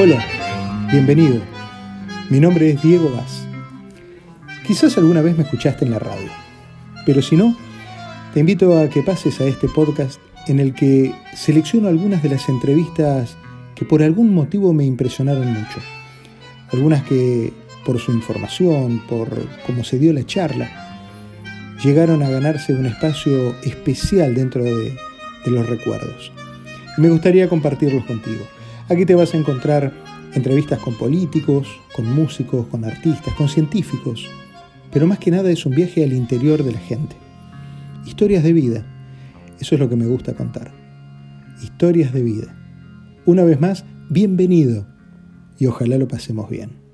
Hola, bienvenido. Mi nombre es Diego Vaz. Quizás alguna vez me escuchaste en la radio, pero si no, te invito a que pases a este podcast en el que selecciono algunas de las entrevistas que por algún motivo me impresionaron mucho. Algunas que por su información, por cómo se dio la charla, llegaron a ganarse un espacio especial dentro de, de los recuerdos. Y me gustaría compartirlos contigo. Aquí te vas a encontrar entrevistas con políticos, con músicos, con artistas, con científicos, pero más que nada es un viaje al interior de la gente. Historias de vida, eso es lo que me gusta contar. Historias de vida. Una vez más, bienvenido y ojalá lo pasemos bien.